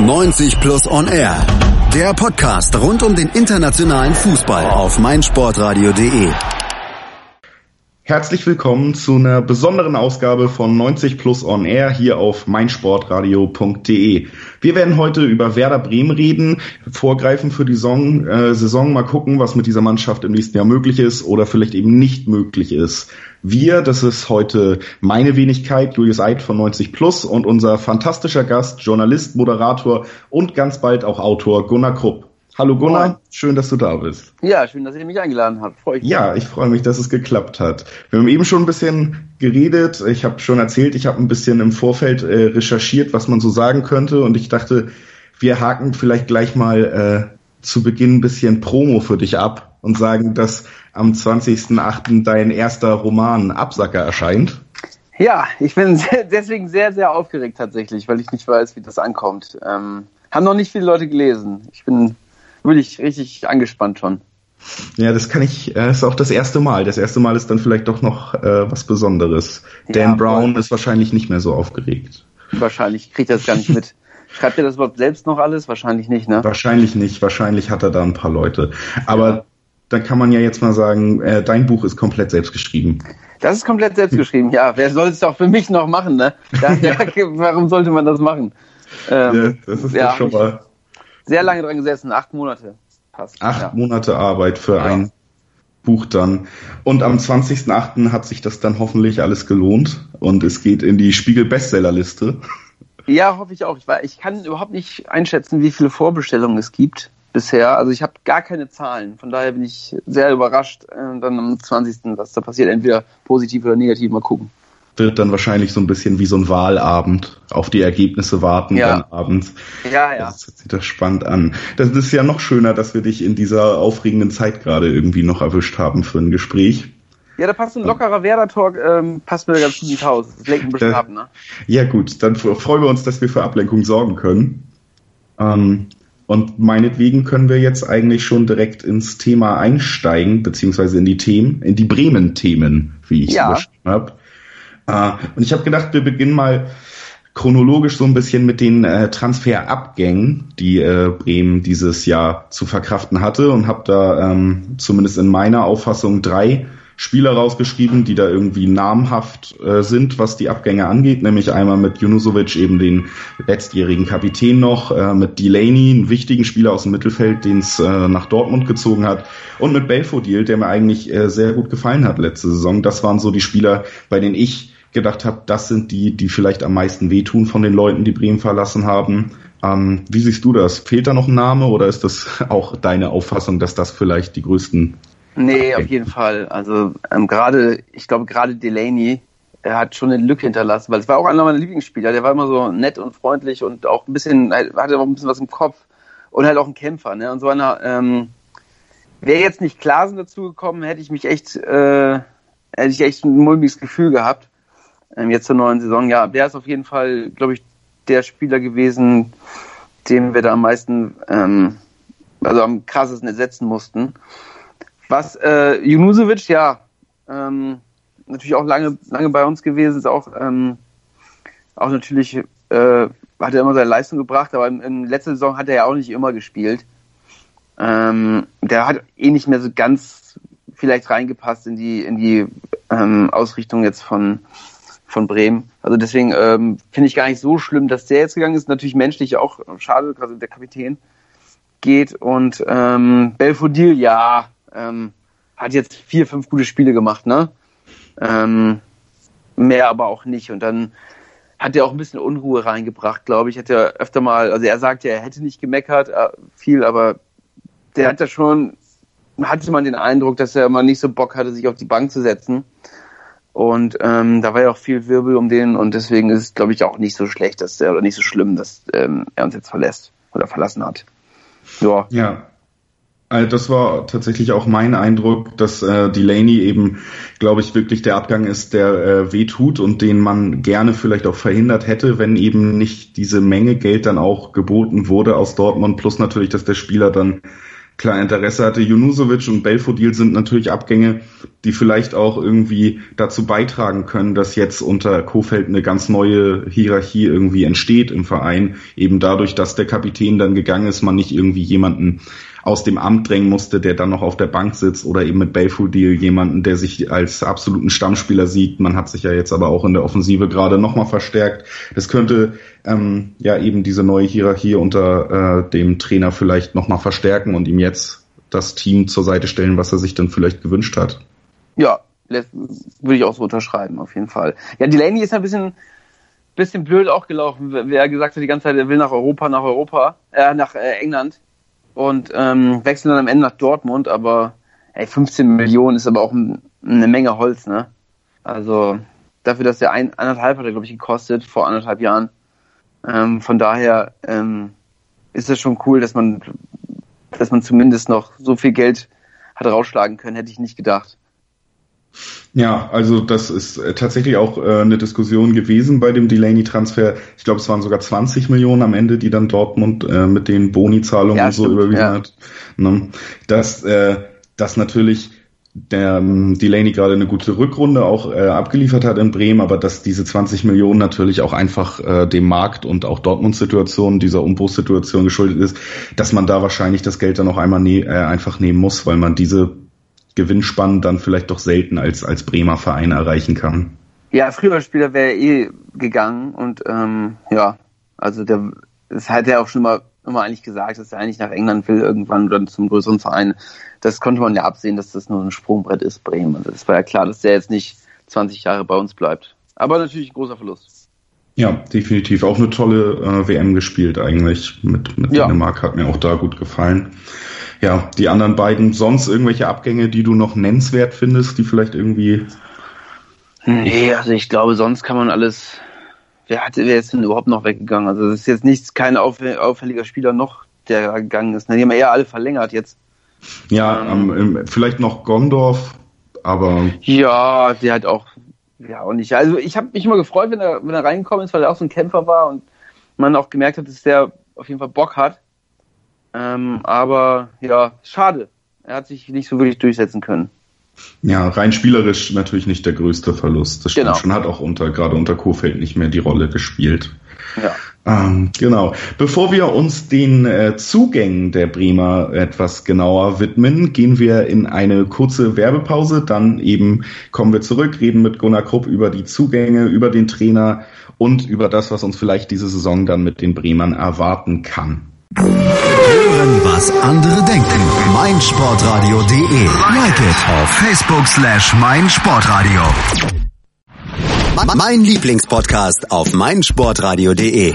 90 Plus On Air. Der Podcast rund um den internationalen Fußball auf meinsportradio.de. Herzlich willkommen zu einer besonderen Ausgabe von 90 Plus On Air hier auf meinsportradio.de. Wir werden heute über Werder Bremen reden, vorgreifen für die Saison, äh, Saison, mal gucken, was mit dieser Mannschaft im nächsten Jahr möglich ist oder vielleicht eben nicht möglich ist. Wir, das ist heute meine Wenigkeit, Julius Eid von 90 Plus und unser fantastischer Gast, Journalist, Moderator und ganz bald auch Autor Gunnar Krupp. Hallo Gunnar, Moin. schön, dass du da bist. Ja, schön, dass ihr mich eingeladen habt. Freue ich mich. Ja, ich freue mich, dass es geklappt hat. Wir haben eben schon ein bisschen geredet. Ich habe schon erzählt, ich habe ein bisschen im Vorfeld äh, recherchiert, was man so sagen könnte. Und ich dachte, wir haken vielleicht gleich mal äh, zu Beginn ein bisschen Promo für dich ab und sagen, dass am 20.08. dein erster Roman Absacker erscheint. Ja, ich bin sehr, deswegen sehr, sehr aufgeregt tatsächlich, weil ich nicht weiß, wie das ankommt. Ähm, haben noch nicht viele Leute gelesen. Ich bin wirklich richtig angespannt schon. Ja, das kann ich, äh, ist auch das erste Mal. Das erste Mal ist dann vielleicht doch noch äh, was Besonderes. Dan ja, Brown ist wahrscheinlich nicht mehr so aufgeregt. Wahrscheinlich kriegt er das gar nicht mit. Schreibt er das überhaupt selbst noch alles? Wahrscheinlich nicht, ne? Wahrscheinlich nicht. Wahrscheinlich hat er da ein paar Leute. Aber ja. dann kann man ja jetzt mal sagen, äh, dein Buch ist komplett selbst geschrieben. Das ist komplett selbst geschrieben, ja. Wer soll es doch für mich noch machen, ne? Ja, ja, warum sollte man das machen? Ähm, ja, das ist ja, schon mal sehr lange dran gesessen, acht Monate. Passt, acht ja. Monate Arbeit für ja. ein Buch dann. Und am 20.08. hat sich das dann hoffentlich alles gelohnt und es geht in die Spiegel-Bestsellerliste. Ja, hoffe ich auch. Ich, war, ich kann überhaupt nicht einschätzen, wie viele Vorbestellungen es gibt bisher. Also ich habe gar keine Zahlen. Von daher bin ich sehr überrascht, äh, dann am 20. was da passiert. Entweder positiv oder negativ. Mal gucken wird dann wahrscheinlich so ein bisschen wie so ein Wahlabend auf die Ergebnisse warten ja. dann abends. Ja, ja. Das sieht das spannend an. Das ist ja noch schöner, dass wir dich in dieser aufregenden Zeit gerade irgendwie noch erwischt haben für ein Gespräch. Ja, da passt ein lockerer Werder-Talk, ähm, passt mir ganz gut ins Haus. Das lenkt ein bisschen ab, ne? Ja, gut, dann freuen wir uns, dass wir für Ablenkung sorgen können. Ähm, und meinetwegen können wir jetzt eigentlich schon direkt ins Thema einsteigen, beziehungsweise in die Themen, in die Bremen-Themen, wie ich ja. es beschrieben habe. Äh, und ich habe gedacht, wir beginnen mal chronologisch so ein bisschen mit den äh, Transferabgängen, die äh, Bremen dieses Jahr zu verkraften hatte und habe da ähm, zumindest in meiner Auffassung drei Spieler rausgeschrieben, die da irgendwie namhaft äh, sind, was die Abgänge angeht, nämlich einmal mit Junusovic eben den letztjährigen Kapitän noch, äh, mit Delaney, einen wichtigen Spieler aus dem Mittelfeld, den es äh, nach Dortmund gezogen hat, und mit Belfodil, der mir eigentlich äh, sehr gut gefallen hat letzte Saison. Das waren so die Spieler, bei denen ich gedacht habe, das sind die, die vielleicht am meisten wehtun von den Leuten, die Bremen verlassen haben. Ähm, wie siehst du das? Fehlt da noch ein Name oder ist das auch deine Auffassung, dass das vielleicht die größten? Nee, auf jeden Fall. Also ähm, gerade, ich glaube gerade Delaney, er hat schon eine Lücke hinterlassen, weil es war auch einer meiner Lieblingsspieler. Der war immer so nett und freundlich und auch ein bisschen, hatte auch ein bisschen was im Kopf und halt auch ein Kämpfer. Ne? Und so einer, ähm, wäre jetzt nicht Klasen dazu gekommen, hätte ich mich echt, äh, hätte ich echt ein mulmiges Gefühl gehabt ähm, jetzt zur neuen Saison. Ja, der ist auf jeden Fall, glaube ich, der Spieler gewesen, dem wir da am meisten, ähm, also am krassesten ersetzen mussten. Was äh, Junusovic, ja, ähm, natürlich auch lange, lange bei uns gewesen, ist auch, ähm, auch natürlich, äh, hat er immer seine Leistung gebracht, aber in, in letzter Saison hat er ja auch nicht immer gespielt. Ähm, der hat eh nicht mehr so ganz vielleicht reingepasst in die, in die ähm, Ausrichtung jetzt von, von Bremen. Also deswegen ähm, finde ich gar nicht so schlimm, dass der jetzt gegangen ist. Natürlich menschlich auch schade, also der Kapitän geht. Und ähm, Belfodil, ja, ähm, hat jetzt vier, fünf gute Spiele gemacht, ne? Ähm, mehr aber auch nicht. Und dann hat er auch ein bisschen Unruhe reingebracht, glaube ich. Hat er öfter mal, also er sagt ja, er hätte nicht gemeckert, äh, viel, aber der hat ja schon, hatte man den Eindruck, dass er immer nicht so Bock hatte, sich auf die Bank zu setzen. Und ähm, da war ja auch viel Wirbel um den und deswegen ist es, glaube ich, auch nicht so schlecht, dass er oder nicht so schlimm, dass ähm, er uns jetzt verlässt oder verlassen hat. Ja. Ja. Also das war tatsächlich auch mein Eindruck, dass äh, Delaney eben, glaube ich, wirklich der Abgang ist, der äh, weh tut und den man gerne vielleicht auch verhindert hätte, wenn eben nicht diese Menge Geld dann auch geboten wurde aus Dortmund, plus natürlich, dass der Spieler dann klar Interesse hatte. Junusovic und Belfodil sind natürlich Abgänge, die vielleicht auch irgendwie dazu beitragen können, dass jetzt unter Kofeld eine ganz neue Hierarchie irgendwie entsteht im Verein. Eben dadurch, dass der Kapitän dann gegangen ist, man nicht irgendwie jemanden aus dem Amt drängen musste, der dann noch auf der Bank sitzt oder eben mit Belfodil jemanden, der sich als absoluten Stammspieler sieht. Man hat sich ja jetzt aber auch in der Offensive gerade nochmal verstärkt. Das könnte ähm, ja eben diese neue Hierarchie unter äh, dem Trainer vielleicht nochmal verstärken und ihm jetzt das Team zur Seite stellen, was er sich dann vielleicht gewünscht hat. Ja, würde ich auch so unterschreiben, auf jeden Fall. Ja, Delaney ist ein bisschen, bisschen blöd auch gelaufen. Wer gesagt hat die ganze Zeit, er will nach Europa, nach Europa, äh, nach äh, England und ähm, wechseln dann am Ende nach Dortmund, aber ey, 15 Millionen ist aber auch ein, eine Menge Holz, ne? Also dafür, dass der ein, anderthalb hat er, glaube ich, gekostet vor anderthalb Jahren. Ähm, von daher ähm, ist es schon cool, dass man, dass man zumindest noch so viel Geld hat rausschlagen können, hätte ich nicht gedacht. Ja, also das ist äh, tatsächlich auch äh, eine Diskussion gewesen bei dem Delaney-Transfer. Ich glaube, es waren sogar 20 Millionen am Ende, die dann Dortmund äh, mit den Boni-Zahlungen ja, so überwiesen ja. hat. Ne? Dass äh, das natürlich der ähm, Delaney gerade eine gute Rückrunde auch äh, abgeliefert hat in Bremen, aber dass diese 20 Millionen natürlich auch einfach äh, dem Markt und auch Dortmund-Situation, dieser Umbruchssituation geschuldet ist, dass man da wahrscheinlich das Geld dann noch einmal ne äh, einfach nehmen muss, weil man diese Gewinnspannen dann vielleicht doch selten als, als Bremer Verein erreichen kann. Ja, früher Spieler wäre eh gegangen und ähm, ja, also der das hat er auch schon mal immer eigentlich gesagt, dass er eigentlich nach England will irgendwann oder zum größeren Verein. Das konnte man ja absehen, dass das nur ein Sprungbrett ist, Bremen. Also das war ja klar, dass der jetzt nicht 20 Jahre bei uns bleibt. Aber natürlich ein großer Verlust. Ja, definitiv. Auch eine tolle äh, WM gespielt eigentlich. Mit, mit ja. Dänemark hat mir auch da gut gefallen ja, die anderen beiden, sonst irgendwelche Abgänge, die du noch nennenswert findest, die vielleicht irgendwie. Nee, also ich glaube, sonst kann man alles. Wer hat, wer ist denn überhaupt noch weggegangen? Also es ist jetzt nichts, kein auffälliger Spieler noch, der gegangen ist. Die haben eher alle verlängert jetzt. Ja, ähm, ähm, vielleicht noch Gondorf, aber. Ja, der hat auch, ja auch nicht. Also ich habe mich immer gefreut, wenn er, wenn er reingekommen ist, weil er auch so ein Kämpfer war und man auch gemerkt hat, dass der auf jeden Fall Bock hat. Ähm, aber ja, schade. Er hat sich nicht so wirklich durchsetzen können. Ja, rein spielerisch natürlich nicht der größte Verlust. Das genau. schon, hat auch unter, gerade unter Kofeld nicht mehr die Rolle gespielt. Ja. Ähm, genau. Bevor wir uns den äh, Zugängen der Bremer etwas genauer widmen, gehen wir in eine kurze Werbepause. Dann eben kommen wir zurück, reden mit Gunnar Krupp über die Zugänge, über den Trainer und über das, was uns vielleicht diese Saison dann mit den Bremern erwarten kann. Hören, was andere denken. meinsportradio.de. Like it auf Facebook slash meinsportradio. Mein Lieblingspodcast auf meinsportradio.de.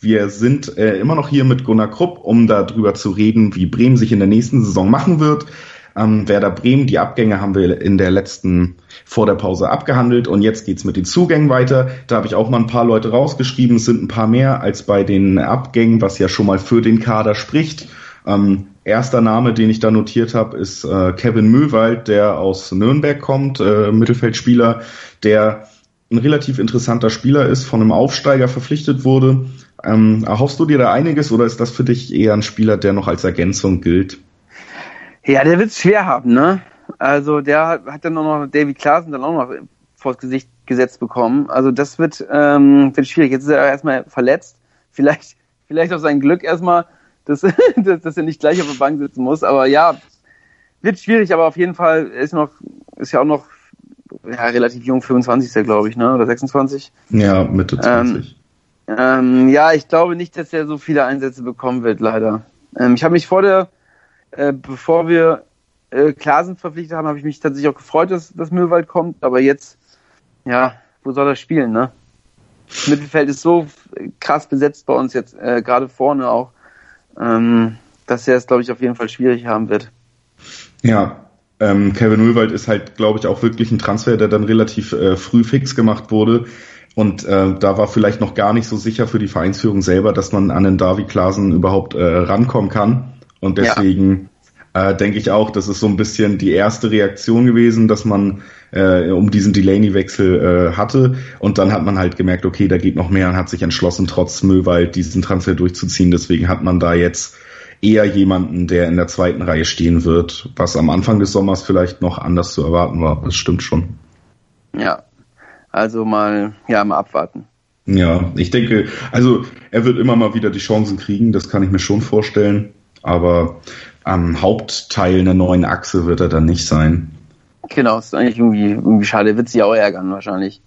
Wir sind äh, immer noch hier mit Gunnar Krupp, um darüber zu reden, wie Bremen sich in der nächsten Saison machen wird. Ähm, Werder Bremen, die Abgänge haben wir in der letzten, vor der Pause abgehandelt und jetzt geht's mit den Zugängen weiter. Da habe ich auch mal ein paar Leute rausgeschrieben, es sind ein paar mehr als bei den Abgängen, was ja schon mal für den Kader spricht. Ähm, erster Name, den ich da notiert habe, ist äh, Kevin Möwald, der aus Nürnberg kommt, äh, Mittelfeldspieler, der ein relativ interessanter Spieler ist, von einem Aufsteiger verpflichtet wurde, ähm, erhoffst du dir da einiges oder ist das für dich eher ein Spieler, der noch als Ergänzung gilt? Ja, der wird es schwer haben, ne? Also der hat dann noch David Klaassen dann auch noch vors Gesicht gesetzt bekommen. Also das wird, ähm, wird schwierig. Jetzt ist er erstmal verletzt. Vielleicht, vielleicht auf sein Glück erstmal, dass, dass, dass er nicht gleich auf der Bank sitzen muss. Aber ja, wird schwierig, aber auf jeden Fall ist noch, ist ja auch noch ja, relativ jung, 25 ist er, glaube ich, ne? Oder 26? Ja, Mitte 20. Ähm, ähm, ja, ich glaube nicht, dass er so viele Einsätze bekommen wird, leider. Ähm, ich habe mich vor der, äh, bevor wir äh, Klasen verpflichtet haben, habe ich mich tatsächlich auch gefreut, dass, dass Müllwald kommt, aber jetzt, ja, wo soll er spielen, ne? Das Mittelfeld ist so krass besetzt bei uns jetzt, äh, gerade vorne auch, ähm, dass er es, glaube ich, auf jeden Fall schwierig haben wird. Ja, Ähm, Kevin Mühlwald ist halt, glaube ich, auch wirklich ein Transfer, der dann relativ äh, früh fix gemacht wurde. Und äh, da war vielleicht noch gar nicht so sicher für die Vereinsführung selber, dass man an den Davi Klasen überhaupt äh, rankommen kann. Und deswegen ja. äh, denke ich auch, das ist so ein bisschen die erste Reaktion gewesen, dass man äh, um diesen Delaney-Wechsel äh, hatte. Und dann hat man halt gemerkt, okay, da geht noch mehr und hat sich entschlossen, trotz Müllwald diesen Transfer durchzuziehen. Deswegen hat man da jetzt eher jemanden, der in der zweiten Reihe stehen wird, was am Anfang des Sommers vielleicht noch anders zu erwarten war. Das stimmt schon. Ja, also mal, ja, mal abwarten. Ja, ich denke, also er wird immer mal wieder die Chancen kriegen, das kann ich mir schon vorstellen. Aber am Hauptteil einer neuen Achse wird er dann nicht sein. Genau, ist eigentlich irgendwie, irgendwie schade. Wird sich auch ärgern wahrscheinlich.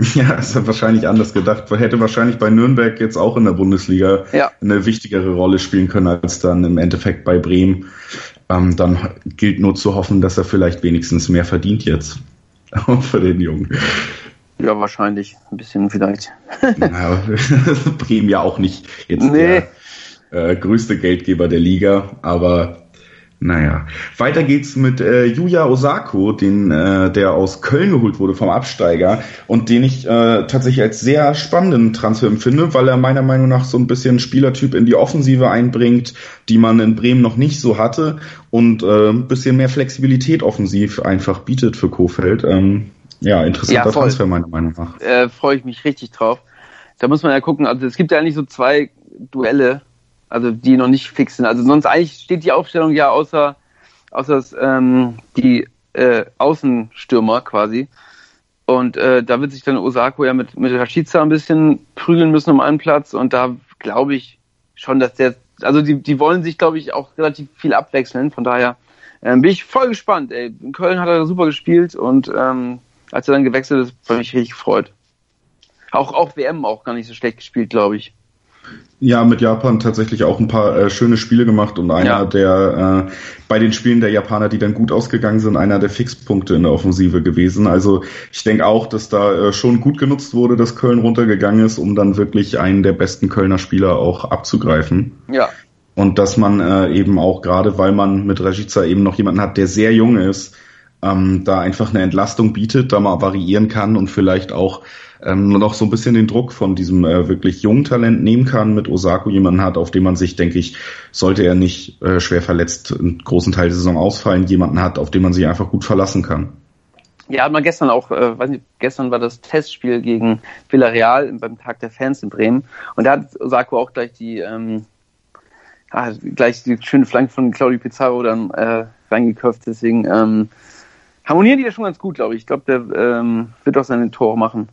Ja, ist wahrscheinlich anders gedacht. Hätte wahrscheinlich bei Nürnberg jetzt auch in der Bundesliga ja. eine wichtigere Rolle spielen können als dann im Endeffekt bei Bremen. Ähm, dann gilt nur zu hoffen, dass er vielleicht wenigstens mehr verdient jetzt. Für den Jungen. Ja, wahrscheinlich. Ein bisschen vielleicht. ja, Bremen ja auch nicht jetzt nee. der äh, größte Geldgeber der Liga, aber naja. Weiter geht's mit äh, Yuya Osako, den, äh, der aus Köln geholt wurde vom Absteiger und den ich äh, tatsächlich als sehr spannenden Transfer empfinde, weil er meiner Meinung nach so ein bisschen Spielertyp in die Offensive einbringt, die man in Bremen noch nicht so hatte und äh, ein bisschen mehr Flexibilität offensiv einfach bietet für Kofeld. Ähm, ja, interessanter ja, Transfer meiner Meinung nach. Äh, Freue ich mich richtig drauf. Da muss man ja gucken, also es gibt ja eigentlich so zwei Duelle, also die noch nicht fix sind. Also sonst eigentlich steht die Aufstellung ja außer, außer ähm, die äh, Außenstürmer quasi. Und äh, da wird sich dann Osako ja mit, mit Rashica ein bisschen prügeln müssen um einen Platz. Und da glaube ich schon, dass der, also die, die wollen sich, glaube ich, auch relativ viel abwechseln. Von daher ähm, bin ich voll gespannt. Ey. In Köln hat er super gespielt und ähm, als er dann gewechselt ist, war ich richtig gefreut. Auch, auch WM auch gar nicht so schlecht gespielt, glaube ich. Ja, mit Japan tatsächlich auch ein paar äh, schöne Spiele gemacht und einer ja. der äh, bei den Spielen der Japaner, die dann gut ausgegangen sind, einer der Fixpunkte in der Offensive gewesen. Also ich denke auch, dass da äh, schon gut genutzt wurde, dass Köln runtergegangen ist, um dann wirklich einen der besten Kölner Spieler auch abzugreifen. Ja. Und dass man äh, eben auch gerade, weil man mit Rajica eben noch jemanden hat, der sehr jung ist, ähm, da einfach eine Entlastung bietet, da mal variieren kann und vielleicht auch ähm, noch so ein bisschen den Druck von diesem äh, wirklich jungen Talent nehmen kann, mit Osako jemanden hat, auf den man sich, denke ich, sollte er nicht äh, schwer verletzt einen großen Teil der Saison ausfallen, jemanden hat, auf den man sich einfach gut verlassen kann. Ja, hat man gestern auch, äh, weiß nicht, gestern war das Testspiel gegen Villarreal beim Tag der Fans in Bremen und da hat Osako auch gleich die ähm, ah, gleich die schöne Flanke von Claudio Pizarro dann äh, reingeköpft, deswegen ähm, harmonieren die ja schon ganz gut, glaube ich. Ich glaube, der ähm, wird auch seine Tore machen.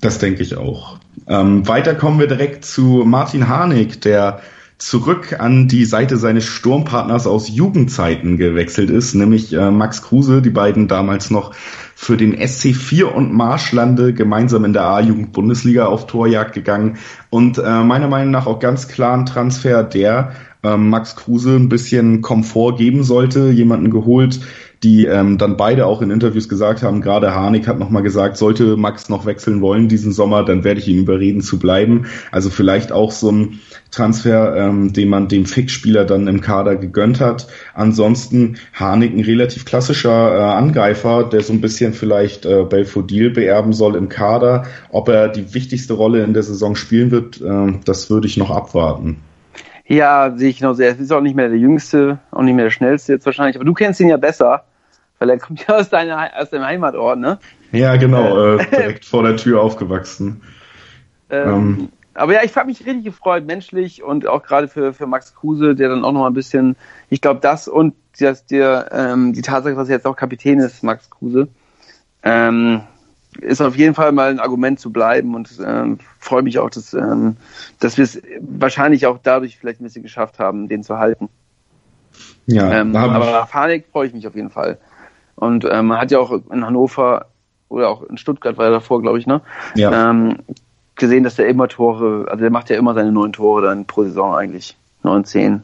Das denke ich auch. Ähm, weiter kommen wir direkt zu Martin Harnik, der zurück an die Seite seines Sturmpartners aus Jugendzeiten gewechselt ist, nämlich äh, Max Kruse, die beiden damals noch für den SC4 und Marschlande gemeinsam in der A-Jugend-Bundesliga auf Torjagd gegangen und äh, meiner Meinung nach auch ganz klar ein Transfer, der äh, Max Kruse ein bisschen Komfort geben sollte, jemanden geholt, die ähm, dann beide auch in Interviews gesagt haben, gerade Harnik hat nochmal gesagt, sollte Max noch wechseln wollen diesen Sommer, dann werde ich ihn überreden zu bleiben. Also vielleicht auch so ein Transfer, ähm, den man dem Fixspieler dann im Kader gegönnt hat. Ansonsten Harnik ein relativ klassischer äh, Angreifer, der so ein bisschen vielleicht äh, Belfodil beerben soll im Kader. Ob er die wichtigste Rolle in der Saison spielen wird, äh, das würde ich noch abwarten. Ja, sehe ich genauso. Er ist auch nicht mehr der Jüngste, auch nicht mehr der Schnellste jetzt wahrscheinlich. Aber du kennst ihn ja besser, weil er kommt ja aus, deiner, aus deinem Heimatort, ne? Ja, genau. Äh, direkt vor der Tür aufgewachsen. Ähm, ähm. Aber ja, ich habe mich richtig gefreut, menschlich und auch gerade für, für Max Kruse, der dann auch noch mal ein bisschen, ich glaube, das und das, der, ähm, die Tatsache, dass er jetzt auch Kapitän ist, Max Kruse, ähm, ist auf jeden Fall mal ein Argument zu bleiben und ähm, freue mich auch, dass, ähm, dass wir es wahrscheinlich auch dadurch vielleicht ein bisschen geschafft haben, den zu halten. Ja, ähm, aber Panik freue ich mich auf jeden Fall. Und ähm, man hat ja auch in Hannover oder auch in Stuttgart war er davor, glaube ich, ne? Ja. Ähm, gesehen, dass der immer Tore, also der macht ja immer seine neun Tore dann pro Saison eigentlich. Neun, zehn.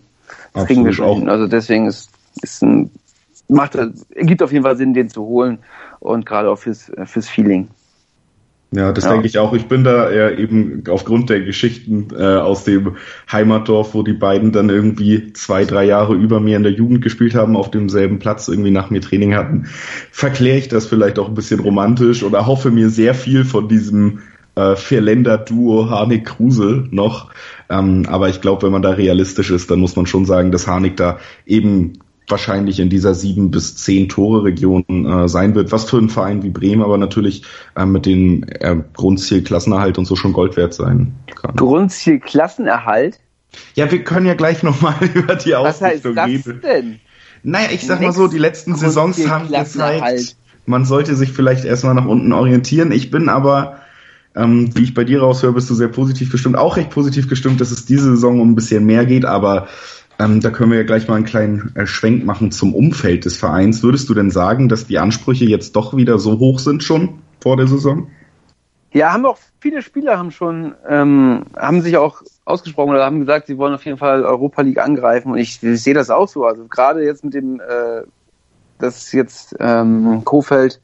Das kriegen wir schon. Also deswegen ist, ist ein, macht, gibt auf jeden Fall Sinn, den zu holen und gerade auch fürs, fürs Feeling. Ja, das ja. denke ich auch. Ich bin da eher eben aufgrund der Geschichten äh, aus dem Heimatdorf, wo die beiden dann irgendwie zwei, drei Jahre über mir in der Jugend gespielt haben, auf demselben Platz irgendwie nach mir Training hatten, verkläre ich das vielleicht auch ein bisschen romantisch oder hoffe mir sehr viel von diesem äh, Vierländer-Duo Harnik-Kruse noch. Ähm, aber ich glaube, wenn man da realistisch ist, dann muss man schon sagen, dass Harnik da eben wahrscheinlich in dieser sieben bis zehn Tore Region äh, sein wird, was für einen Verein wie Bremen aber natürlich äh, mit dem äh, Grundziel Klassenerhalt und so schon Gold wert sein kann. Grundziel Klassenerhalt? Ja, wir können ja gleich nochmal über die Ausrichtung reden. Was heißt das denn? Naja, ich sag mal so, die letzten Saisons haben gezeigt, man sollte sich vielleicht erstmal nach unten orientieren. Ich bin aber, ähm, wie ich bei dir raushöre, bist du sehr positiv gestimmt, auch recht positiv gestimmt, dass es diese Saison um ein bisschen mehr geht, aber ähm, da können wir ja gleich mal einen kleinen äh, Schwenk machen zum Umfeld des Vereins. Würdest du denn sagen, dass die Ansprüche jetzt doch wieder so hoch sind schon vor der Saison? Ja, haben auch viele Spieler haben schon ähm, haben sich auch ausgesprochen oder haben gesagt, sie wollen auf jeden Fall Europa League angreifen und ich, ich sehe das auch so. Also gerade jetzt mit dem, äh, das jetzt ähm, Kofeld,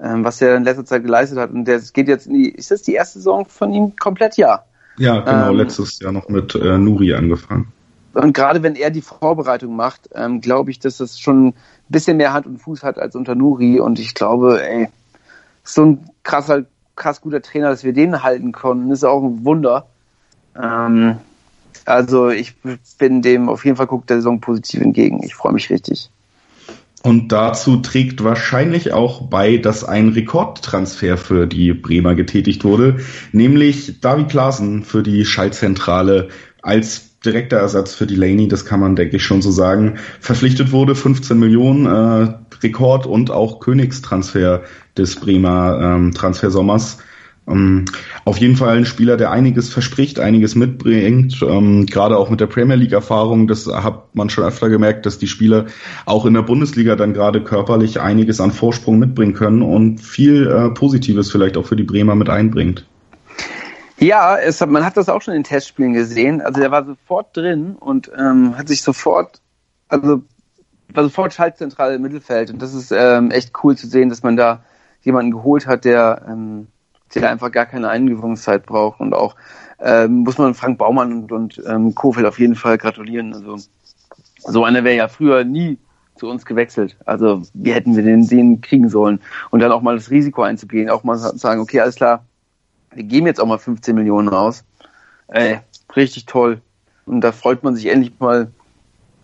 ähm, was er in letzter Zeit geleistet hat und der geht jetzt in die, ist das die erste Saison von ihm komplett? Ja. Ja, genau. Ähm, letztes Jahr noch mit äh, Nuri angefangen. Und gerade wenn er die Vorbereitung macht, ähm, glaube ich, dass das schon ein bisschen mehr Hand und Fuß hat als unter Nuri. Und ich glaube, ey, so ein krasser, krass guter Trainer, dass wir den halten konnten, ist auch ein Wunder. Ähm, also ich bin dem auf jeden Fall guckt der Saison positiv entgegen. Ich freue mich richtig. Und dazu trägt wahrscheinlich auch bei, dass ein Rekordtransfer für die Bremer getätigt wurde, nämlich David Klaassen für die Schaltzentrale als direkter Ersatz für Delaney, das kann man, denke ich, schon so sagen, verpflichtet wurde. 15 Millionen äh, Rekord und auch Königstransfer des Bremer ähm, Transfersommers. Ähm, auf jeden Fall ein Spieler, der einiges verspricht, einiges mitbringt, ähm, gerade auch mit der Premier League-Erfahrung. Das hat man schon öfter gemerkt, dass die Spieler auch in der Bundesliga dann gerade körperlich einiges an Vorsprung mitbringen können und viel äh, Positives vielleicht auch für die Bremer mit einbringt. Ja, es man hat das auch schon in Testspielen gesehen. Also der war sofort drin und ähm, hat sich sofort, also war sofort schaltzentral im Mittelfeld. Und das ist ähm, echt cool zu sehen, dass man da jemanden geholt hat, der, ähm, der einfach gar keine Eingewöhnungszeit braucht. Und auch ähm, muss man Frank Baumann und, und ähm, Kofeld auf jeden Fall gratulieren. Also so einer wäre ja früher nie zu uns gewechselt. Also wie hätten wir den, den kriegen sollen? Und dann auch mal das Risiko einzugehen, auch mal sagen, okay, alles klar, wir geben jetzt auch mal 15 Millionen aus. Ey, richtig toll. Und da freut man sich endlich mal,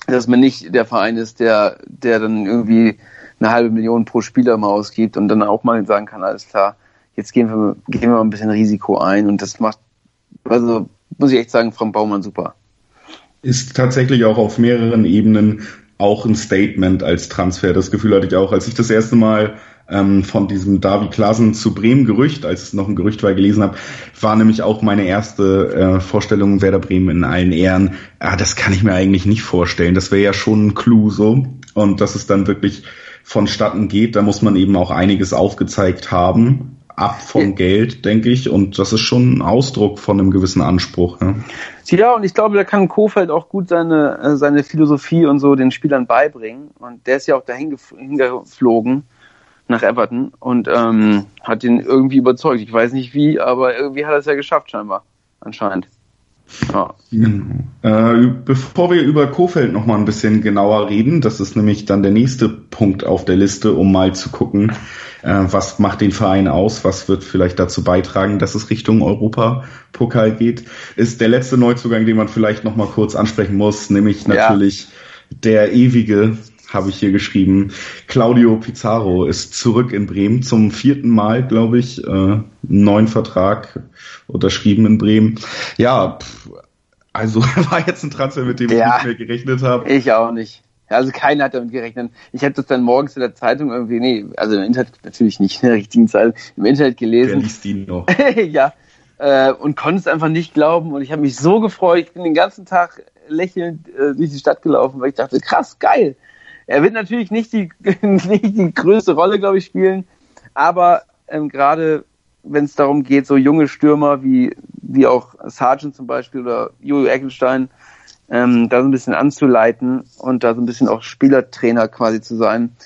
dass man nicht der Verein ist, der, der dann irgendwie eine halbe Million pro Spieler mal ausgibt und dann auch mal sagen kann, alles klar, jetzt gehen wir, gehen wir mal ein bisschen Risiko ein und das macht, also muss ich echt sagen, Frank Baumann super. Ist tatsächlich auch auf mehreren Ebenen auch ein Statement als Transfer. Das Gefühl hatte ich auch, als ich das erste Mal ähm, von diesem Davi Klasen zu Bremen Gerücht, als es noch ein Gerücht war, gelesen habe, war nämlich auch meine erste äh, Vorstellung Werder Bremen in allen Ehren. Ah, das kann ich mir eigentlich nicht vorstellen. Das wäre ja schon ein Clou so. Und dass es dann wirklich vonstatten geht, da muss man eben auch einiges aufgezeigt haben. Ab vom ja. Geld, denke ich. Und das ist schon ein Ausdruck von einem gewissen Anspruch. Ja, ja und ich glaube, da kann Kofeld auch gut seine, äh, seine Philosophie und so den Spielern beibringen. Und der ist ja auch dahin hingeflogen nach Everton und ähm, hat ihn irgendwie überzeugt. Ich weiß nicht wie, aber irgendwie hat er es ja geschafft scheinbar, anscheinend. Ja. Äh, bevor wir über Kofeld noch mal ein bisschen genauer reden, das ist nämlich dann der nächste Punkt auf der Liste, um mal zu gucken, äh, was macht den Verein aus, was wird vielleicht dazu beitragen, dass es Richtung Europapokal geht, ist der letzte Neuzugang, den man vielleicht noch mal kurz ansprechen muss, nämlich natürlich ja. der ewige habe ich hier geschrieben. Claudio Pizarro ist zurück in Bremen zum vierten Mal, glaube ich, äh, einen neuen Vertrag unterschrieben in Bremen. Ja, pff, also war jetzt ein Transfer, mit dem ja, ich nicht mehr gerechnet habe. Ich auch nicht. Also keiner hat damit gerechnet. Ich habe das dann morgens in der Zeitung irgendwie, nee, also im Internet natürlich nicht in der richtigen Zeit, im Internet gelesen. Wer liest die noch? ja. Äh, und konnte es einfach nicht glauben. Und ich habe mich so gefreut. Ich bin den ganzen Tag lächelnd äh, durch die Stadt gelaufen, weil ich dachte, krass, geil. Er wird natürlich nicht die, nicht die größte Rolle, glaube ich, spielen, aber ähm, gerade wenn es darum geht, so junge Stürmer wie, wie auch Sargent zum Beispiel oder Jojo Eckenstein, ähm, da so ein bisschen anzuleiten und da so ein bisschen auch Spielertrainer quasi zu sein,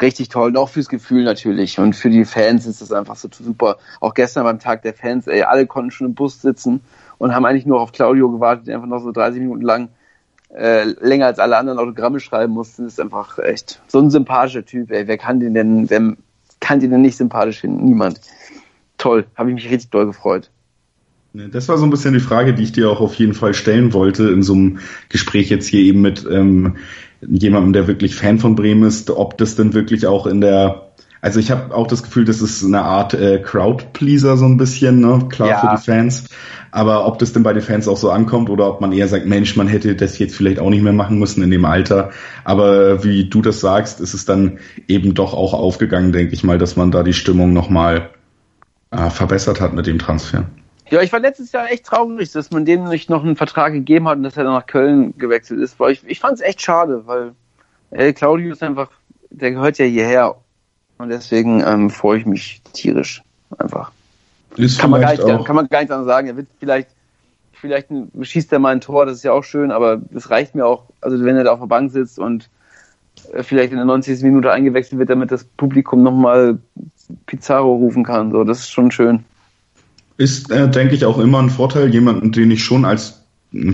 richtig toll. Und auch fürs Gefühl natürlich. Und für die Fans ist das einfach so super. Auch gestern beim Tag der Fans, ey, alle konnten schon im Bus sitzen und haben eigentlich nur auf Claudio gewartet, der einfach noch so 30 Minuten lang äh, länger als alle anderen Autogramme schreiben musste. Das ist einfach echt so ein sympathischer Typ, ey. Wer kann den denn, wer kann den denn nicht sympathisch finden? Niemand. Toll. Habe ich mich richtig doll gefreut. Das war so ein bisschen die Frage, die ich dir auch auf jeden Fall stellen wollte in so einem Gespräch jetzt hier eben mit ähm, jemandem, der wirklich Fan von Bremen ist, ob das denn wirklich auch in der also ich habe auch das Gefühl, das ist eine Art äh, Crowd-Pleaser so ein bisschen, ne? klar ja. für die Fans. Aber ob das denn bei den Fans auch so ankommt oder ob man eher sagt, Mensch, man hätte das jetzt vielleicht auch nicht mehr machen müssen in dem Alter. Aber wie du das sagst, ist es dann eben doch auch aufgegangen, denke ich mal, dass man da die Stimmung nochmal äh, verbessert hat mit dem Transfer. Ja, ich war letztes Jahr echt traurig, dass man dem nicht noch einen Vertrag gegeben hat und dass er dann nach Köln gewechselt ist. Weil ich, ich fand es echt schade, weil El Claudio ist einfach, der gehört ja hierher. Und deswegen ähm, freue ich mich tierisch einfach. Ist kann, man gar nicht, kann man gar nicht sagen. Er wird vielleicht, vielleicht schießt er mal ein Tor, das ist ja auch schön, aber es reicht mir auch, also wenn er da auf der Bank sitzt und äh, vielleicht in der 90. Minute eingewechselt wird, damit das Publikum nochmal Pizarro rufen kann. So, das ist schon schön. Ist, äh, denke ich, auch immer ein Vorteil, jemanden, den ich schon als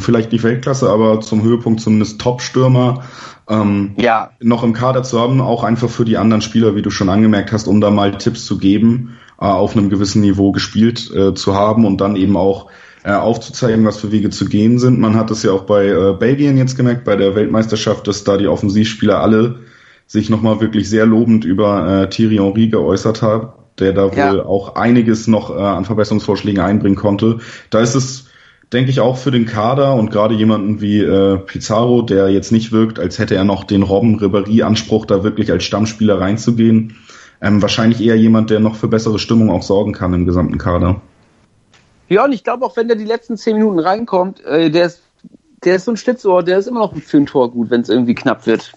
vielleicht die Weltklasse, aber zum Höhepunkt zumindest Top-Stürmer ähm, ja. noch im Kader zu haben, auch einfach für die anderen Spieler, wie du schon angemerkt hast, um da mal Tipps zu geben, äh, auf einem gewissen Niveau gespielt äh, zu haben und dann eben auch äh, aufzuzeigen, was für Wege zu gehen sind. Man hat es ja auch bei äh, Belgien jetzt gemerkt, bei der Weltmeisterschaft, dass da die Offensivspieler alle sich nochmal wirklich sehr lobend über äh, Thierry Henry geäußert haben der da ja. wohl auch einiges noch äh, an Verbesserungsvorschlägen einbringen konnte. Da ist es, denke ich, auch für den Kader und gerade jemanden wie äh, Pizarro, der jetzt nicht wirkt, als hätte er noch den Robben-Ribéry-Anspruch, da wirklich als Stammspieler reinzugehen, ähm, wahrscheinlich eher jemand, der noch für bessere Stimmung auch sorgen kann im gesamten Kader. Ja, und ich glaube auch, wenn der die letzten zehn Minuten reinkommt, äh, der ist der ist so ein Schlitzohr, der ist immer noch für ein Tor gut, wenn es irgendwie knapp wird.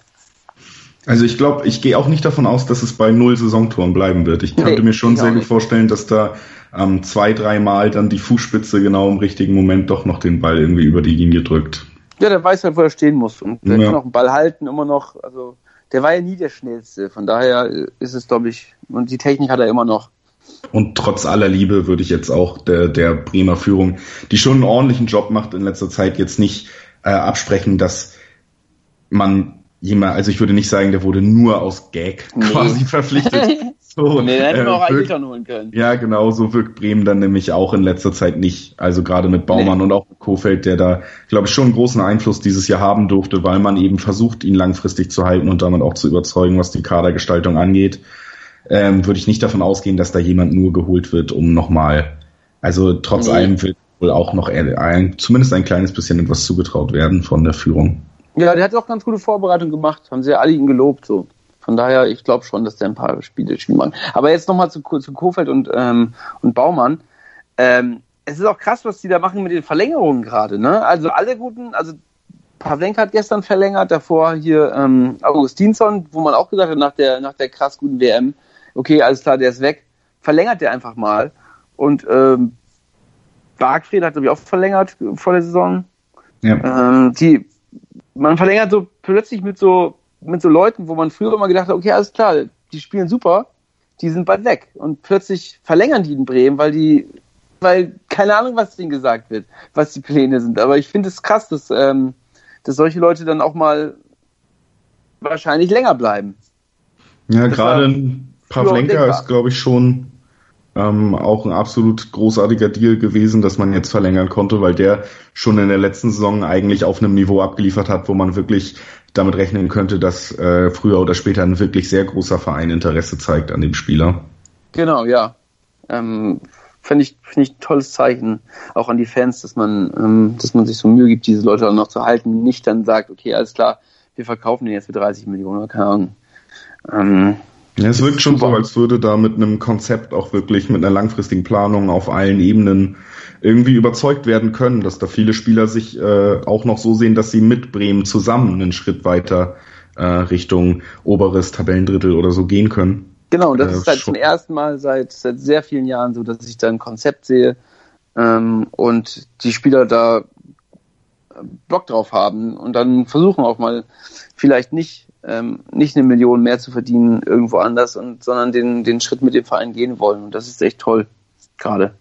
Also ich glaube, ich gehe auch nicht davon aus, dass es bei null Saisontoren bleiben wird. Ich könnte nee, mir schon sehr gut vorstellen, dass da ähm, zwei, dreimal dann die Fußspitze genau im richtigen Moment doch noch den Ball irgendwie über die Linie drückt. Ja, der weiß halt, wo er stehen muss. Und der ja. kann auch einen Ball halten, immer noch. Also der war ja nie der Schnellste. Von daher ist es, glaube ich, und die Technik hat er immer noch. Und trotz aller Liebe würde ich jetzt auch der, der Bremer Führung, die schon einen ordentlichen Job macht in letzter Zeit, jetzt nicht äh, absprechen, dass man jemand, also ich würde nicht sagen, der wurde nur aus Gag nee. quasi verpflichtet. So, nee, hätten wir auch äh, Ailton holen können. Ja, genau, so wirkt Bremen dann nämlich auch in letzter Zeit nicht. Also gerade mit Baumann nee. und auch mit Kofeld, der da, glaube ich, schon einen großen Einfluss dieses Jahr haben durfte, weil man eben versucht, ihn langfristig zu halten und damit auch zu überzeugen, was die Kadergestaltung angeht. Ähm, würde ich nicht davon ausgehen, dass da jemand nur geholt wird, um nochmal, also trotz nee. allem wird wohl auch noch ein, zumindest ein kleines bisschen etwas zugetraut werden von der Führung. Ja, der hat auch ganz gute Vorbereitung gemacht, haben sie ja alle ihn gelobt, so. Von daher, ich glaube schon, dass der ein paar Spiele spielen mag. Aber jetzt nochmal zu, zu Kofeld und, ähm, und Baumann. Ähm, es ist auch krass, was die da machen mit den Verlängerungen gerade, ne? Also alle guten, also Pavlenka hat gestern verlängert, davor hier ähm, Augustinsson, wo man auch gesagt hat, nach der, nach der krass guten WM, okay, alles klar, der ist weg, verlängert der einfach mal. Und ähm, Bargfried hat, glaube ich, auch verlängert vor der Saison. Ja. Ähm, die man verlängert so plötzlich mit so, mit so Leuten, wo man früher immer gedacht hat, okay, alles klar, die spielen super, die sind bald weg. Und plötzlich verlängern die in Bremen, weil die, weil keine Ahnung, was denen gesagt wird, was die Pläne sind. Aber ich finde es krass, dass, ähm, dass solche Leute dann auch mal wahrscheinlich länger bleiben. Ja, gerade Pavlenka ist, glaube ich, schon ähm, auch ein absolut großartiger Deal gewesen, dass man jetzt verlängern konnte, weil der schon in der letzten Saison eigentlich auf einem Niveau abgeliefert hat, wo man wirklich damit rechnen könnte, dass äh, früher oder später ein wirklich sehr großer Verein Interesse zeigt an dem Spieler. Genau, ja. Ähm, Finde ich, finde ich ein tolles Zeichen, auch an die Fans, dass man, ähm, dass man sich so Mühe gibt, diese Leute auch noch zu halten, nicht dann sagt, okay, alles klar, wir verkaufen den jetzt für 30 Millionen, keine Ahnung. Ähm, ja, es wirkt schon super. so, als würde da mit einem Konzept auch wirklich mit einer langfristigen Planung auf allen Ebenen irgendwie überzeugt werden können, dass da viele Spieler sich äh, auch noch so sehen, dass sie mit Bremen zusammen einen Schritt weiter äh, Richtung oberes Tabellendrittel oder so gehen können. Genau, und das äh, ist halt zum ersten Mal seit, seit sehr vielen Jahren so, dass ich da ein Konzept sehe ähm, und die Spieler da Bock drauf haben und dann versuchen auch mal vielleicht nicht ähm, nicht eine Million mehr zu verdienen irgendwo anders, und, sondern den, den Schritt mit dem Verein gehen wollen. Und das ist echt toll, gerade.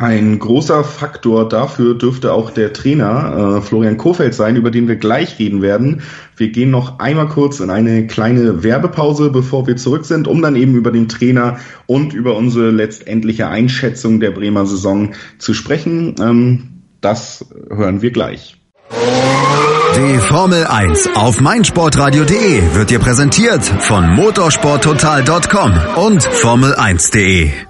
Ein großer Faktor dafür dürfte auch der Trainer äh, Florian Kofeld sein, über den wir gleich reden werden. Wir gehen noch einmal kurz in eine kleine Werbepause, bevor wir zurück sind, um dann eben über den Trainer und über unsere letztendliche Einschätzung der Bremer Saison zu sprechen. Ähm, das hören wir gleich. Die Formel 1 auf meinsportradio.de wird dir präsentiert von motorsporttotal.com und Formel1.de.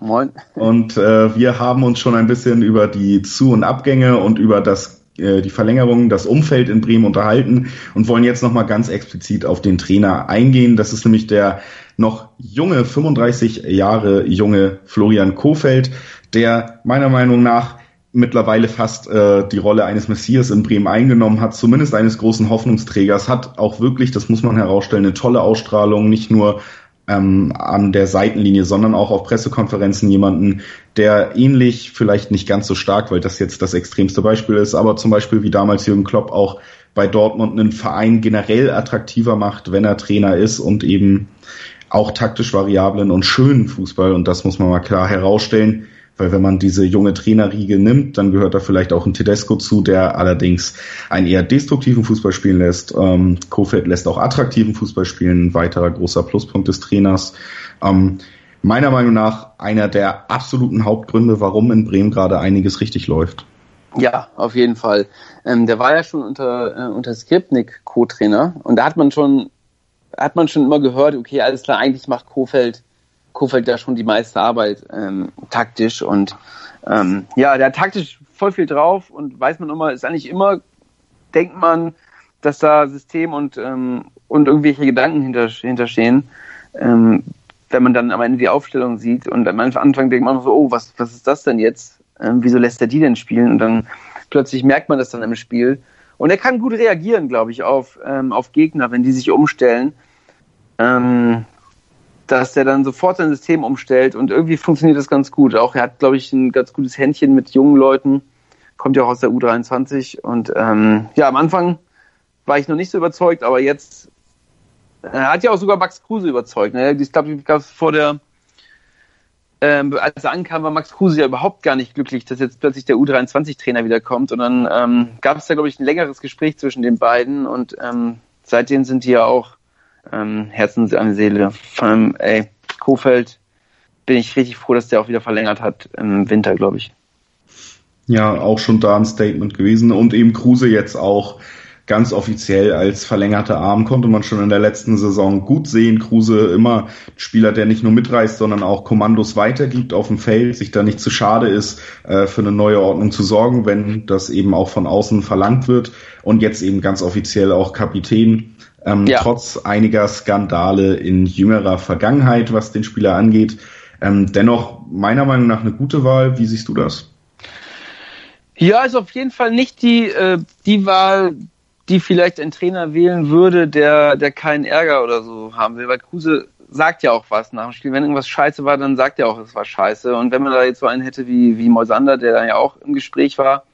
Moin. Und äh, wir haben uns schon ein bisschen über die Zu- und Abgänge und über das äh, die Verlängerung, das Umfeld in Bremen unterhalten und wollen jetzt nochmal ganz explizit auf den Trainer eingehen. Das ist nämlich der noch junge, 35 Jahre junge Florian Kofeld, der meiner Meinung nach mittlerweile fast äh, die Rolle eines Messias in Bremen eingenommen hat, zumindest eines großen Hoffnungsträgers, hat auch wirklich, das muss man herausstellen, eine tolle Ausstrahlung, nicht nur ähm, an der Seitenlinie, sondern auch auf Pressekonferenzen jemanden, der ähnlich, vielleicht nicht ganz so stark, weil das jetzt das extremste Beispiel ist, aber zum Beispiel wie damals Jürgen Klopp auch bei Dortmund einen Verein generell attraktiver macht, wenn er Trainer ist und eben auch taktisch variablen und schönen Fußball, und das muss man mal klar herausstellen, weil wenn man diese junge Trainerriege nimmt, dann gehört da vielleicht auch ein Tedesco zu, der allerdings einen eher destruktiven Fußball spielen lässt. Ähm, Kofeld lässt auch attraktiven Fußball spielen, ein weiterer großer Pluspunkt des Trainers. Ähm, meiner Meinung nach einer der absoluten Hauptgründe, warum in Bremen gerade einiges richtig läuft. Ja, auf jeden Fall. Ähm, der war ja schon unter, äh, unter Skripnik Co-Trainer und da hat man schon, hat man schon immer gehört, okay, alles klar, eigentlich macht Kofeld Kofeld da schon die meiste Arbeit ähm, taktisch und ähm, ja, der hat taktisch voll viel drauf und weiß man immer, ist eigentlich immer, denkt man, dass da System und, ähm, und irgendwelche Gedanken hinter, hinterstehen. Ähm, wenn man dann am Ende die Aufstellung sieht und am Anfang denkt man so, oh, was, was ist das denn jetzt? Ähm, wieso lässt er die denn spielen? Und dann plötzlich merkt man das dann im Spiel. Und er kann gut reagieren, glaube ich, auf, ähm, auf Gegner, wenn die sich umstellen. Ähm, dass der dann sofort sein System umstellt und irgendwie funktioniert das ganz gut. Auch er hat, glaube ich, ein ganz gutes Händchen mit jungen Leuten, kommt ja auch aus der U23 und ähm, ja, am Anfang war ich noch nicht so überzeugt, aber jetzt er hat ja auch sogar Max Kruse überzeugt. Ne? Ich glaube, gab vor der ähm, als er ankam, war Max Kruse ja überhaupt gar nicht glücklich, dass jetzt plötzlich der U23-Trainer wiederkommt. Und dann ähm, gab es da, glaube ich, ein längeres Gespräch zwischen den beiden. Und ähm, seitdem sind die ja auch ähm, Herzens an die Seele. Vor allem, ey, Kofeld bin ich richtig froh, dass der auch wieder verlängert hat im Winter, glaube ich. Ja, auch schon da ein Statement gewesen und eben Kruse jetzt auch ganz offiziell als verlängerter Arm konnte man schon in der letzten Saison gut sehen. Kruse immer Spieler, der nicht nur mitreißt, sondern auch Kommandos weitergibt auf dem Feld, sich da nicht zu schade ist, äh, für eine neue Ordnung zu sorgen, wenn das eben auch von außen verlangt wird und jetzt eben ganz offiziell auch Kapitän ähm, ja. trotz einiger Skandale in jüngerer Vergangenheit, was den Spieler angeht. Ähm, dennoch meiner Meinung nach eine gute Wahl. Wie siehst du das? Ja, ist auf jeden Fall nicht die, äh, die Wahl, die vielleicht ein Trainer wählen würde, der, der keinen Ärger oder so haben will, weil Kruse sagt ja auch was nach dem Spiel. Wenn irgendwas scheiße war, dann sagt er auch, es war scheiße. Und wenn man da jetzt so einen hätte wie, wie Moisander, der dann ja auch im Gespräch war,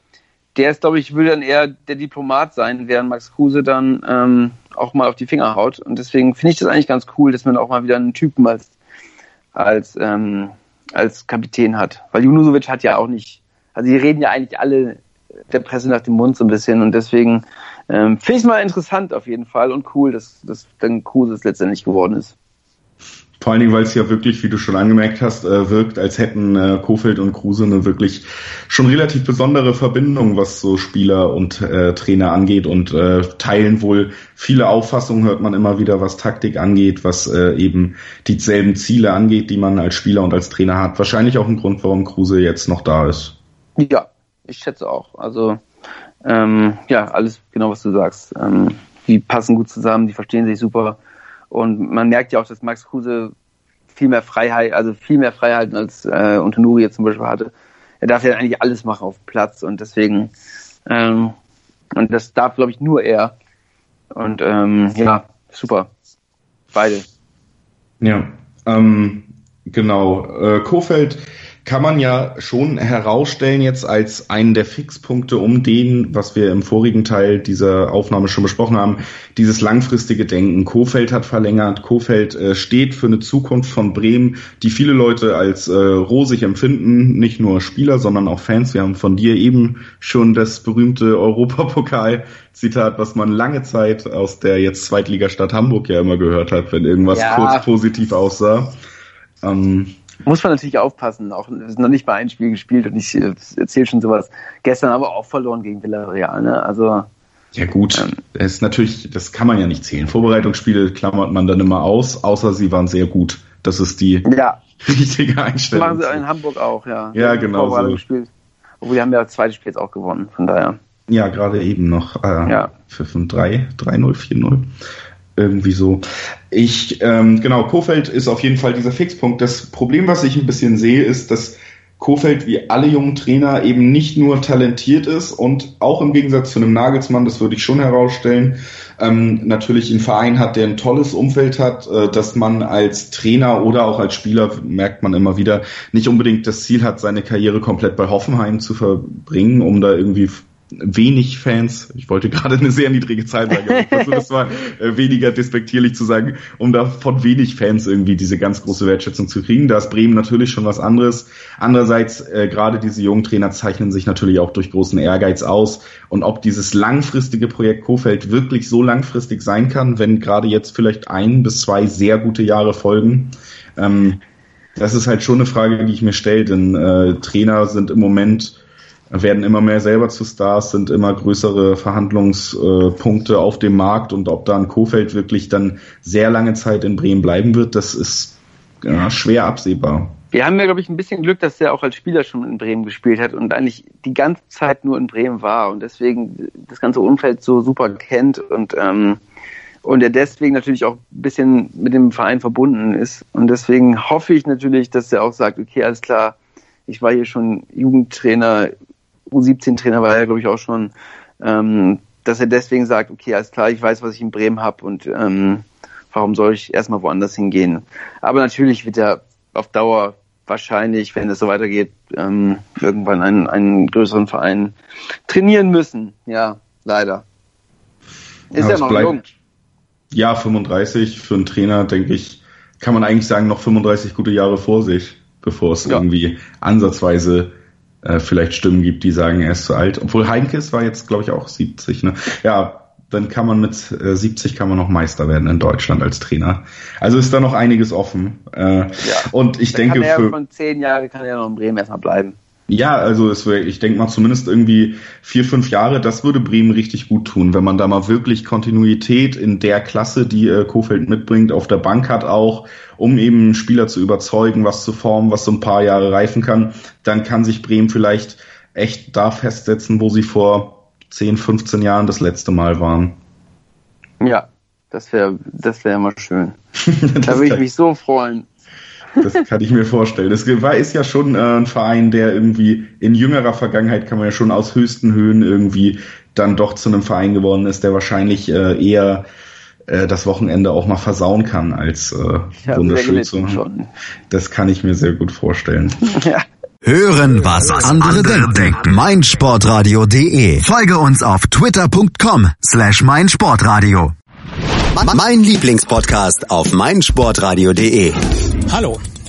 der ist, glaube ich, würde dann eher der Diplomat sein, während Max Kruse dann ähm, auch mal auf die Finger haut. Und deswegen finde ich das eigentlich ganz cool, dass man auch mal wieder einen Typen als, als, ähm, als Kapitän hat. Weil Junusovic hat ja auch nicht, also die reden ja eigentlich alle der Presse nach dem Mund so ein bisschen und deswegen ähm, finde ich es mal interessant auf jeden Fall und cool, dass, dass dann Kruse es letztendlich geworden ist. Vor allen Dingen, weil es ja wirklich, wie du schon angemerkt hast, äh, wirkt, als hätten äh, Kofeld und Kruse eine wirklich schon relativ besondere Verbindung, was so Spieler und äh, Trainer angeht und äh, teilen wohl viele Auffassungen, hört man immer wieder, was Taktik angeht, was äh, eben dieselben Ziele angeht, die man als Spieler und als Trainer hat. Wahrscheinlich auch ein Grund, warum Kruse jetzt noch da ist. Ja, ich schätze auch. Also ähm, ja, alles genau, was du sagst. Ähm, die passen gut zusammen, die verstehen sich super. Und man merkt ja auch, dass Max Kruse viel mehr Freiheit, also viel mehr Freiheiten als äh, unter Nuri jetzt zum Beispiel hatte. Er darf ja eigentlich alles machen auf Platz und deswegen ähm, und das darf, glaube ich, nur er. Und ähm, ja, super. Beide. Ja, ähm, genau. Äh, Kofeld kann man ja schon herausstellen jetzt als einen der Fixpunkte, um den, was wir im vorigen Teil dieser Aufnahme schon besprochen haben, dieses langfristige Denken. Kofeld hat verlängert, Kofeld äh, steht für eine Zukunft von Bremen, die viele Leute als äh, rosig empfinden, nicht nur Spieler, sondern auch Fans. Wir haben von dir eben schon das berühmte Europapokal-Zitat, was man lange Zeit aus der jetzt Zweitligastadt Hamburg ja immer gehört hat, wenn irgendwas ja. kurz positiv aussah. Ähm, muss man natürlich aufpassen. Auch ist noch nicht mal ein Spiel gespielt und ich erzähle schon sowas. Gestern aber auch verloren gegen Villarreal. Ne? Also ja gut, ähm, das ist natürlich, das kann man ja nicht zählen. Vorbereitungsspiele klammert man dann immer aus, außer sie waren sehr gut. Das ist die ja. richtige Einstellung. Das machen sie in Hamburg auch, ja. Ja, genau. So. Obwohl, wir haben ja das zweite Spiel jetzt auch gewonnen, von daher. Ja, gerade eben noch. Äh, ja. 5-3, 3-0, 4-0 irgendwie so. Ich, ähm, genau, Kofeld ist auf jeden Fall dieser Fixpunkt. Das Problem, was ich ein bisschen sehe, ist, dass Kofeld wie alle jungen Trainer eben nicht nur talentiert ist und auch im Gegensatz zu einem Nagelsmann, das würde ich schon herausstellen, ähm, natürlich einen Verein hat, der ein tolles Umfeld hat, äh, dass man als Trainer oder auch als Spieler, merkt man immer wieder, nicht unbedingt das Ziel hat, seine Karriere komplett bei Hoffenheim zu verbringen, um da irgendwie wenig Fans, ich wollte gerade eine sehr niedrige Zahl sagen, aber ich versuche das mal äh, weniger despektierlich zu sagen, um da von wenig Fans irgendwie diese ganz große Wertschätzung zu kriegen. Da ist Bremen natürlich schon was anderes. Andererseits, äh, gerade diese jungen Trainer zeichnen sich natürlich auch durch großen Ehrgeiz aus. Und ob dieses langfristige Projekt Kofeld wirklich so langfristig sein kann, wenn gerade jetzt vielleicht ein bis zwei sehr gute Jahre folgen, ähm, das ist halt schon eine Frage, die ich mir stelle, denn äh, Trainer sind im Moment werden immer mehr selber zu Stars, sind immer größere Verhandlungspunkte auf dem Markt und ob da ein Kofeld wirklich dann sehr lange Zeit in Bremen bleiben wird, das ist ja, schwer absehbar. Wir haben ja, glaube ich, ein bisschen Glück, dass er auch als Spieler schon in Bremen gespielt hat und eigentlich die ganze Zeit nur in Bremen war und deswegen das ganze Umfeld so super kennt und ähm, und er deswegen natürlich auch ein bisschen mit dem Verein verbunden ist. Und deswegen hoffe ich natürlich, dass er auch sagt, okay, alles klar, ich war hier schon Jugendtrainer, U17-Trainer war er, glaube ich, auch schon, ähm, dass er deswegen sagt, okay, alles klar, ich weiß, was ich in Bremen habe und ähm, warum soll ich erstmal woanders hingehen? Aber natürlich wird er auf Dauer wahrscheinlich, wenn es so weitergeht, ähm, irgendwann einen, einen größeren Verein trainieren müssen. Ja, leider. Ist ja, noch bleibt, jung. Ja, 35 für einen Trainer, denke ich, kann man eigentlich sagen, noch 35 gute Jahre vor sich, bevor es ja. irgendwie ansatzweise äh, vielleicht Stimmen gibt, die sagen, er ist zu alt. Obwohl Heinkes war jetzt, glaube ich, auch 70. Ne? Ja, dann kann man mit äh, 70 kann man noch Meister werden in Deutschland als Trainer. Also ist da noch einiges offen. Äh, ja. Und ich dann denke, kann er für von zehn Jahren kann er noch in Bremen erstmal bleiben. Ja, also es wär, ich denke mal zumindest irgendwie vier, fünf Jahre, das würde Bremen richtig gut tun, wenn man da mal wirklich Kontinuität in der Klasse, die äh, Kofeld mitbringt, auf der Bank hat auch, um eben Spieler zu überzeugen, was zu formen, was so ein paar Jahre reifen kann, dann kann sich Bremen vielleicht echt da festsetzen, wo sie vor 10, 15 Jahren das letzte Mal waren. Ja, das wäre das wäre immer schön. da würde ich mich so freuen. Das kann ich mir vorstellen. Das war, ist ja schon äh, ein Verein, der irgendwie in jüngerer Vergangenheit kann man ja schon aus höchsten Höhen irgendwie dann doch zu einem Verein geworden ist, der wahrscheinlich äh, eher äh, das Wochenende auch mal versauen kann als äh, ja, Wunderschütze. Das kann ich mir sehr gut vorstellen. ja. Hören, was, was andere, andere denken. meinsportradio.de. Folge uns auf twitter.com slash meinsportradio. Mein Lieblingspodcast auf meinsportradio.de. Hallo.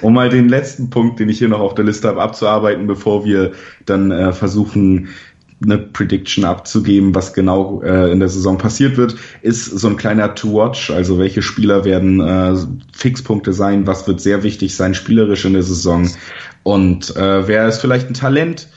Um mal den letzten Punkt, den ich hier noch auf der Liste habe, abzuarbeiten, bevor wir dann äh, versuchen, eine Prediction abzugeben, was genau äh, in der Saison passiert wird, ist so ein kleiner To-Watch, also welche Spieler werden äh, Fixpunkte sein, was wird sehr wichtig sein spielerisch in der Saison? Und äh, wer ist vielleicht ein Talent,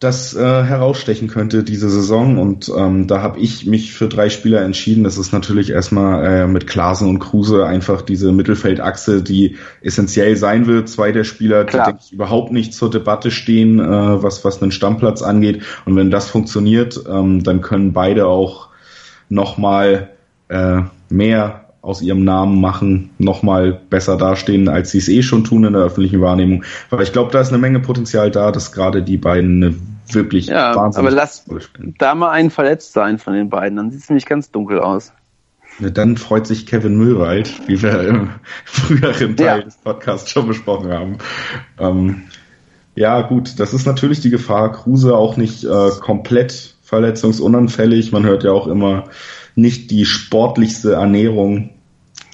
das äh, herausstechen könnte diese Saison. Und ähm, da habe ich mich für drei Spieler entschieden. Das ist natürlich erstmal äh, mit Klaasen und Kruse einfach diese Mittelfeldachse, die essentiell sein wird. Zwei der Spieler, Klar. die denke ich überhaupt nicht zur Debatte stehen, äh, was, was einen Stammplatz angeht. Und wenn das funktioniert, ähm, dann können beide auch nochmal äh, mehr aus ihrem Namen machen, nochmal besser dastehen, als sie es eh schon tun in der öffentlichen Wahrnehmung. Weil ich glaube, da ist eine Menge Potenzial da, dass gerade die beiden eine wirklich ja, aber lass da mal einen verletzt sein von den beiden, dann sieht es nämlich ganz dunkel aus. Dann freut sich Kevin Müllwald, wie wir im früheren Teil ja. des Podcasts schon besprochen haben. Ähm, ja, gut, das ist natürlich die Gefahr. Kruse auch nicht äh, komplett verletzungsunanfällig. Man hört ja auch immer nicht die sportlichste Ernährung,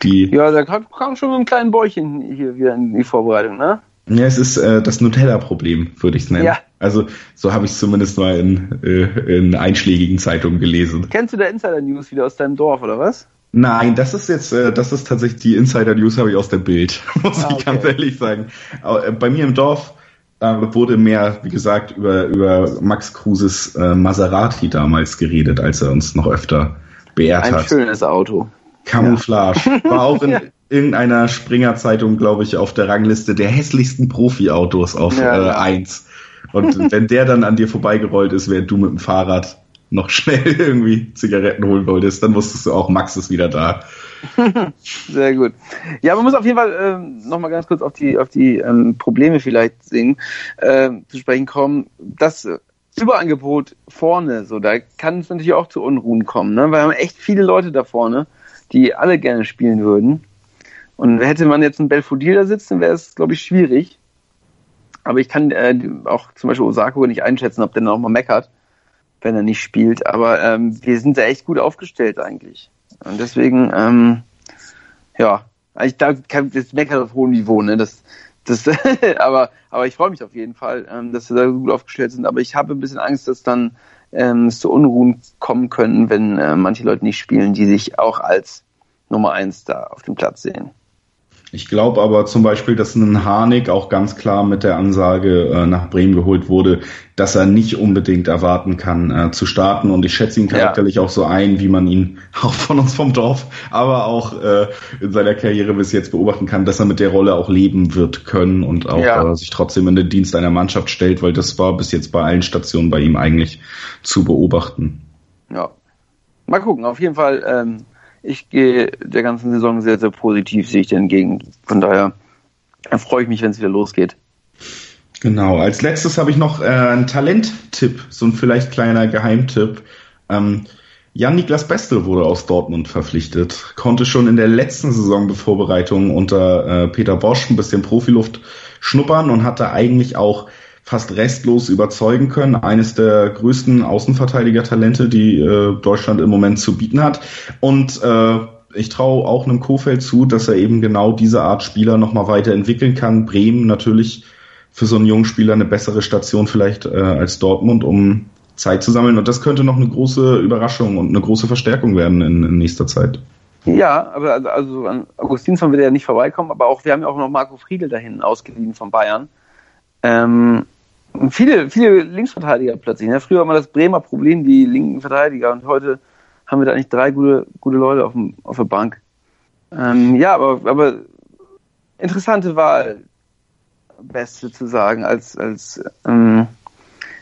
die. Ja, da kam, kam schon mit einem kleinen Bäuchchen hier wieder in die Vorbereitung, ne? Ja, es ist äh, das Nutella-Problem, würde ich es nennen. Ja. Also so habe ich es zumindest mal in, äh, in einschlägigen Zeitungen gelesen. Kennst du der Insider-News wieder aus deinem Dorf, oder was? Nein, das ist jetzt, äh, das ist tatsächlich die Insider-News habe ich aus der Bild, muss ah, okay. ich ganz ehrlich sagen. Aber, äh, bei mir im Dorf äh, wurde mehr, wie gesagt, über, über Max Kruses äh, Maserati damals geredet, als er uns noch öfter beehrt Ein hat. Ein schönes Auto. Camouflage. War auch in, irgendeiner Springer-Zeitung, glaube ich, auf der Rangliste der hässlichsten Profi-Autos auf ja, äh, 1. Und wenn der dann an dir vorbeigerollt ist, während du mit dem Fahrrad noch schnell irgendwie Zigaretten holen wolltest, dann wusstest du auch, Max ist wieder da. Sehr gut. Ja, man muss auf jeden Fall äh, nochmal ganz kurz auf die, auf die ähm, Probleme vielleicht sehen, äh, zu sprechen kommen. Das Überangebot vorne, so, da kann es natürlich auch zu Unruhen kommen, ne? weil wir haben echt viele Leute da vorne, die alle gerne spielen würden. Und hätte man jetzt einen Belfodil da sitzen, wäre es, glaube ich, schwierig. Aber ich kann äh, auch zum Beispiel Osako nicht einschätzen, ob der noch mal meckert, wenn er nicht spielt. Aber ähm, wir sind da echt gut aufgestellt eigentlich. Und deswegen, ähm, ja, ich da kann das meckert auf hohem Niveau, ne? Das, das, aber, aber ich freue mich auf jeden Fall, ähm, dass wir da gut aufgestellt sind. Aber ich habe ein bisschen Angst, dass dann ähm, es zu Unruhen kommen können, wenn äh, manche Leute nicht spielen, die sich auch als Nummer eins da auf dem Platz sehen. Ich glaube aber zum Beispiel, dass ein Harnik auch ganz klar mit der Ansage äh, nach Bremen geholt wurde, dass er nicht unbedingt erwarten kann äh, zu starten. Und ich schätze ihn charakterlich ja. auch so ein, wie man ihn auch von uns vom Dorf, aber auch äh, in seiner Karriere bis jetzt beobachten kann, dass er mit der Rolle auch leben wird können und auch ja. äh, sich trotzdem in den Dienst einer Mannschaft stellt, weil das war bis jetzt bei allen Stationen bei ihm eigentlich zu beobachten. Ja. Mal gucken, auf jeden Fall. Ähm ich gehe der ganzen Saison sehr, sehr positiv, sehe ich dir entgegen. Von daher freue ich mich, wenn es wieder losgeht. Genau, als letztes habe ich noch äh, einen Talenttipp, so ein vielleicht kleiner Geheimtipp. Ähm, Jan-Niklas Bestel wurde aus Dortmund verpflichtet, konnte schon in der letzten Saisonbevorbereitung unter äh, Peter Bosch ein bisschen Profiluft schnuppern und hatte eigentlich auch fast restlos überzeugen können. Eines der größten Außenverteidiger-Talente, die äh, Deutschland im Moment zu bieten hat. Und äh, ich traue auch einem Kofeld zu, dass er eben genau diese Art Spieler nochmal weiterentwickeln kann. Bremen natürlich für so einen jungen Spieler eine bessere Station vielleicht äh, als Dortmund, um Zeit zu sammeln. Und das könnte noch eine große Überraschung und eine große Verstärkung werden in, in nächster Zeit. Ja, aber also, also an Augustinsson wird er ja nicht vorbeikommen, aber auch wir haben ja auch noch Marco Friedel dahin ausgeliehen von Bayern. Ähm, viele, viele Linksverteidiger plötzlich. Ne? Früher war immer das Bremer Problem, die linken Verteidiger und heute haben wir da eigentlich drei gute, gute Leute auf, dem, auf der Bank. Ähm, ja, aber, aber interessante Wahl, beste zu sagen, als, als, ähm,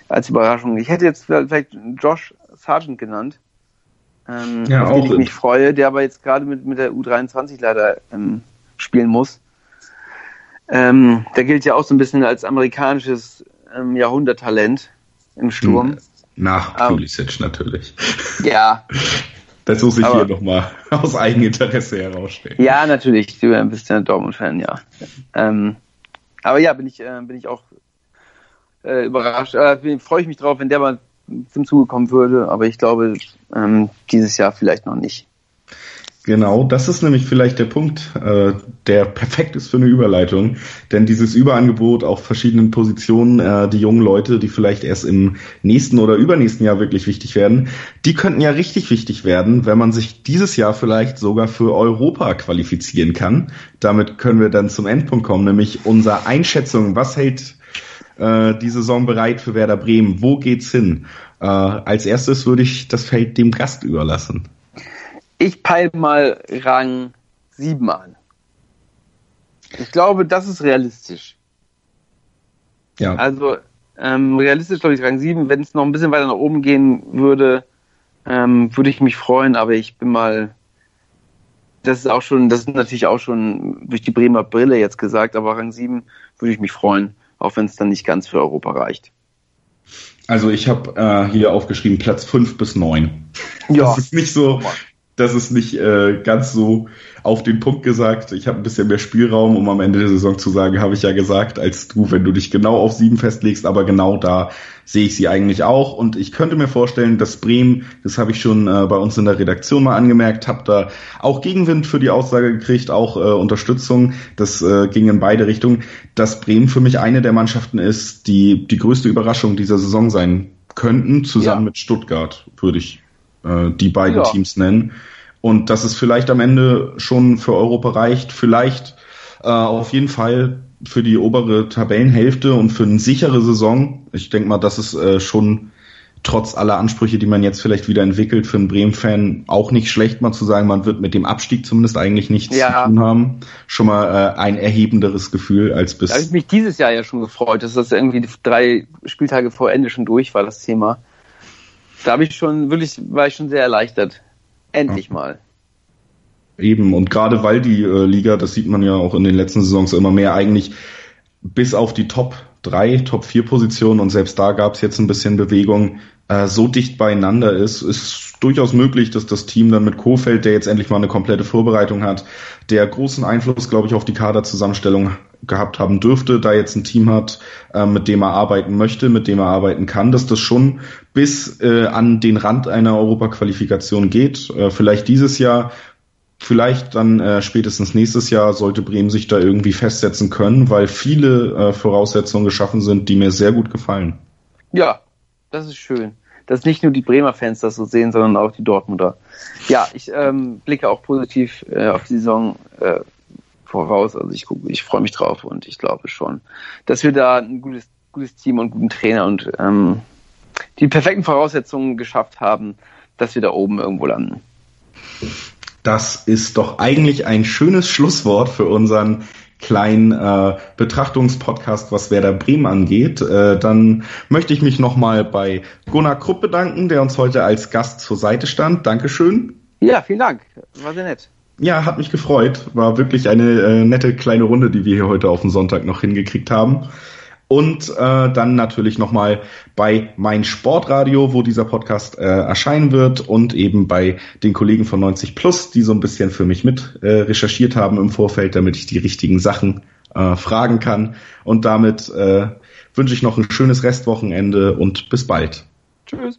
als Überraschung. Ich hätte jetzt vielleicht Josh Sargent genannt, ähm, ja, auf den ich mich freue, der aber jetzt gerade mit, mit der U23 leider ähm, spielen muss. Ähm, der gilt ja auch so ein bisschen als amerikanisches ähm, Jahrhunderttalent im Sturm. Nach Pulisic um, natürlich. Ja. Das muss ich aber, hier nochmal aus Eigeninteresse herausstellen. Ja, natürlich. Du bist ja ein Dortmund-Fan, ja. Ähm, aber ja, bin ich, äh, bin ich auch äh, überrascht. Äh, Freue ich mich drauf, wenn der mal zum Zuge kommen würde. Aber ich glaube, ähm, dieses Jahr vielleicht noch nicht. Genau, das ist nämlich vielleicht der Punkt, äh, der perfekt ist für eine Überleitung. Denn dieses Überangebot auf verschiedenen Positionen, äh, die jungen Leute, die vielleicht erst im nächsten oder übernächsten Jahr wirklich wichtig werden, die könnten ja richtig wichtig werden, wenn man sich dieses Jahr vielleicht sogar für Europa qualifizieren kann. Damit können wir dann zum Endpunkt kommen, nämlich unsere Einschätzung. Was hält äh, die Saison bereit für Werder Bremen? Wo geht's hin? Äh, als erstes würde ich das Feld dem Gast überlassen. Ich peile mal Rang 7 an. Ich glaube, das ist realistisch. Ja. Also ähm, realistisch glaube ich Rang 7. Wenn es noch ein bisschen weiter nach oben gehen würde, ähm, würde ich mich freuen, aber ich bin mal. Das ist auch schon, das ist natürlich auch schon durch die Bremer Brille jetzt gesagt, aber Rang 7 würde ich mich freuen, auch wenn es dann nicht ganz für Europa reicht. Also ich habe äh, hier aufgeschrieben Platz 5 bis 9. Ja. Das ist nicht so, das ist nicht äh, ganz so auf den Punkt gesagt. Ich habe ein bisschen mehr Spielraum, um am Ende der Saison zu sagen, habe ich ja gesagt, als du, wenn du dich genau auf sieben festlegst, aber genau da sehe ich sie eigentlich auch. Und ich könnte mir vorstellen, dass Bremen, das habe ich schon äh, bei uns in der Redaktion mal angemerkt, habe da auch Gegenwind für die Aussage gekriegt, auch äh, Unterstützung. Das äh, ging in beide Richtungen, dass Bremen für mich eine der Mannschaften ist, die die größte Überraschung dieser Saison sein könnten, zusammen Ja. mit Stuttgart, würde ich äh, die beiden Ja. Teams nennen. Und dass es vielleicht am Ende schon für Europa reicht, vielleicht äh, auf jeden Fall für die obere Tabellenhälfte und für eine sichere Saison. Ich denke mal, das ist äh, schon trotz aller Ansprüche, die man jetzt vielleicht wieder entwickelt, für einen Bremen-Fan auch nicht schlecht, mal zu sagen, man wird mit dem Abstieg zumindest eigentlich nichts Ja. zu tun haben. Schon mal äh, ein erhebenderes Gefühl als bis. Da habe ich mich dieses Jahr ja schon gefreut, dass das irgendwie drei Spieltage vor Ende schon durch war, das Thema. Da habe ich schon, wirklich, war ich schon sehr erleichtert. Endlich mal. Eben, und gerade weil die äh, Liga, das sieht man ja auch in den letzten Saisons immer mehr, eigentlich bis auf die Top 3, Top 4 Positionen und selbst da gab es jetzt ein bisschen Bewegung, äh, so dicht beieinander ist, ist durchaus möglich, dass das Team dann mit Kofeld, der jetzt endlich mal eine komplette Vorbereitung hat, der großen Einfluss, glaube ich, auf die Kaderzusammenstellung gehabt haben dürfte, da jetzt ein Team hat, äh, mit dem er arbeiten möchte, mit dem er arbeiten kann, dass das schon bis äh, an den Rand einer Europaqualifikation geht. Vielleicht dieses Jahr, vielleicht dann spätestens nächstes Jahr sollte Bremen sich da irgendwie festsetzen können, weil viele Voraussetzungen geschaffen sind, die mir sehr gut gefallen. Ja, das ist schön. Dass nicht nur die Bremer Fans das so sehen, sondern auch die Dortmunder. Ja, ich ähm, blicke auch positiv äh, auf die Saison äh, voraus. Also ich gucke, ich freue mich drauf und ich glaube schon, dass wir da ein gutes, gutes Team und guten Trainer und ähm, die perfekten Voraussetzungen geschafft haben, dass wir da oben irgendwo landen. Das ist doch eigentlich ein schönes Schlusswort für unseren kleinen äh, Betrachtungspodcast, was Werder Bremen angeht. Äh, dann möchte ich mich nochmal bei Gunnar Krupp bedanken, der uns heute als Gast zur Seite stand. Dankeschön. Ja, vielen Dank. War sehr nett. Ja, hat mich gefreut. War wirklich eine äh, nette kleine Runde, die wir hier heute auf den Sonntag noch hingekriegt haben. Und äh, dann natürlich nochmal bei mein Sportradio, wo dieser Podcast äh, erscheinen wird und eben bei den Kollegen von 90 Plus, die so ein bisschen für mich mit äh, recherchiert haben im Vorfeld, damit ich die richtigen Sachen äh, fragen kann. Und damit äh, wünsche ich noch ein schönes Restwochenende und bis bald. Tschüss.